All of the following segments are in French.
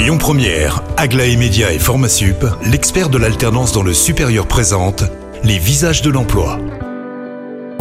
Lyon Première, Aglaé Média et Formasup, l'expert de l'alternance dans le supérieur présente les visages de l'emploi.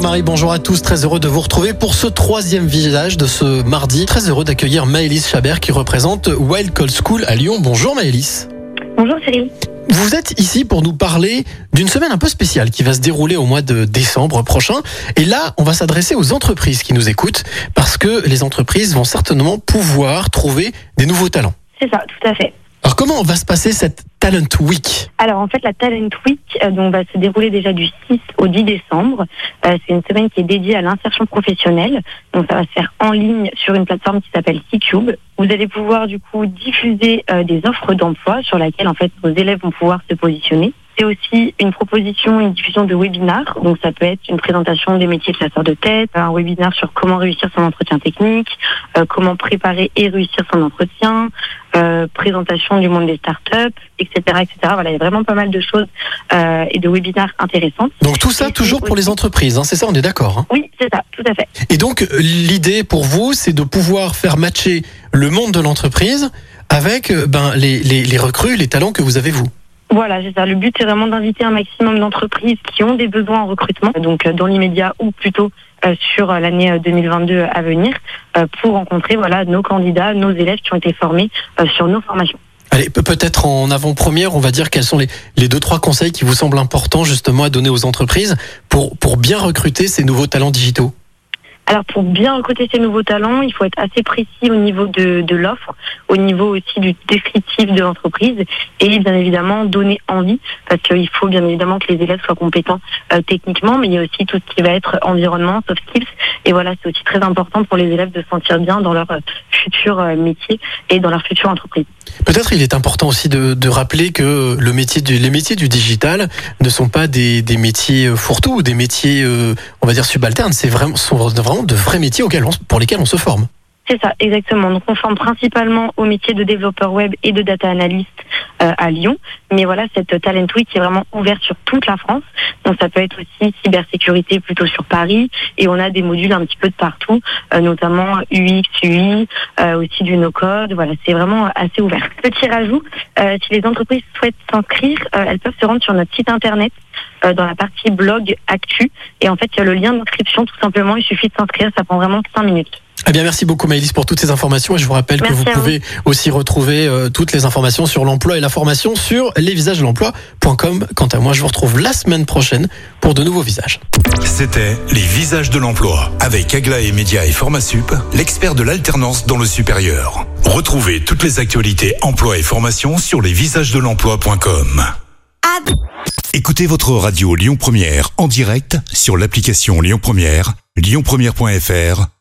Marie, bonjour à tous. Très heureux de vous retrouver pour ce troisième visage de ce mardi. Très heureux d'accueillir Maëlys Chabert qui représente Wild Call School à Lyon. Bonjour Maëlys. Bonjour Cyril. Vous êtes ici pour nous parler d'une semaine un peu spéciale qui va se dérouler au mois de décembre prochain. Et là, on va s'adresser aux entreprises qui nous écoutent parce que les entreprises vont certainement pouvoir trouver des nouveaux talents. C'est ça, tout à fait. Alors comment va se passer cette Talent Week? Alors en fait, la Talent Week euh, donc, va se dérouler déjà du 6 au 10 décembre. Euh, c'est une semaine qui est dédiée à l'insertion professionnelle. Donc ça va se faire en ligne sur une plateforme qui s'appelle C-Cube. Vous allez pouvoir du coup diffuser euh, des offres d'emploi sur laquelle en fait vos élèves vont pouvoir se positionner. C'est aussi une proposition, une diffusion de webinars. Donc ça peut être une présentation des métiers de chasseur de tête, un webinar sur comment réussir son entretien technique, euh, comment préparer et réussir son entretien, euh, présentation du monde des startups, etc., etc. Voilà, il y a vraiment pas mal de choses euh, et de webinars intéressants. Donc tout ça Et toujours pour les entreprises, hein, c'est ça, on est d'accord. hein? Oui, c'est ça, tout à fait. Et donc, l'idée pour vous, c'est de pouvoir faire matcher le monde de l'entreprise avec ben, les, les, les recrues, les talents que vous avez vous? Voilà, c'est ça. Le but, c'est vraiment d'inviter un maximum d'entreprises qui ont des besoins en recrutement, donc euh, dans l'immédiat ou plutôt euh, sur euh, l'année euh, 2022 à venir, pour rencontrer voilà nos candidats, nos élèves qui ont été formés sur nos formations. Allez, pe- peut-être en avant-première, on va dire quels sont les, les deux, trois conseils qui vous semblent importants justement à donner aux entreprises pour, pour bien recruter ces nouveaux talents digitaux. Alors pour bien recruter ces nouveaux talents, il faut être assez précis au niveau de, de l'offre, au niveau aussi du descriptif de l'entreprise et bien évidemment donner envie parce qu'il faut bien évidemment que les élèves soient compétents euh, techniquement, mais il y a aussi tout ce qui va être environnement, soft skills et voilà c'est aussi très important pour les élèves de se sentir bien dans leur euh, futur euh, métier et dans leur future entreprise. Peut-être il est important aussi de, de rappeler que le métier du, les métiers du digital ne sont pas des, des métiers fourre-tout ou des métiers, on va dire, subalternes. C'est vraiment, sont vraiment de vrais métiers pour lesquels on se forme. C'est ça, exactement. Donc on forme principalement au métier de développeur web et de data analyst euh, à Lyon. Mais voilà, cette Talent Week est vraiment ouverte sur toute la France. Donc ça peut être aussi cybersécurité plutôt sur Paris. Et on a des modules un petit peu de partout, euh, notamment UX, UI, euh, aussi du no-code. Voilà, c'est vraiment assez ouvert. Petit rajout, euh, si les entreprises souhaitent s'inscrire, euh, elles peuvent se rendre sur notre site internet euh, dans la partie blog actu. Et en fait, il y a le lien d'inscription tout simplement. Il suffit de s'inscrire, ça prend vraiment 5 minutes. Eh bien, merci beaucoup Maëlys pour toutes ces informations et je vous rappelle Merci que vous pouvez aussi retrouver euh, toutes les informations sur l'emploi et la formation sur lesvisagesdelemploi.com. Quant à moi, je vous retrouve la semaine prochaine pour de nouveaux visages. C'était les visages de l'emploi avec Aglaé Média et Formasup, l'expert de l'alternance dans le supérieur. Retrouvez toutes les actualités emploi et formation sur lesvisagesdelemploi.com. Écoutez votre radio Lyon Première en direct sur l'application Lyon Première, lyonpremière.fr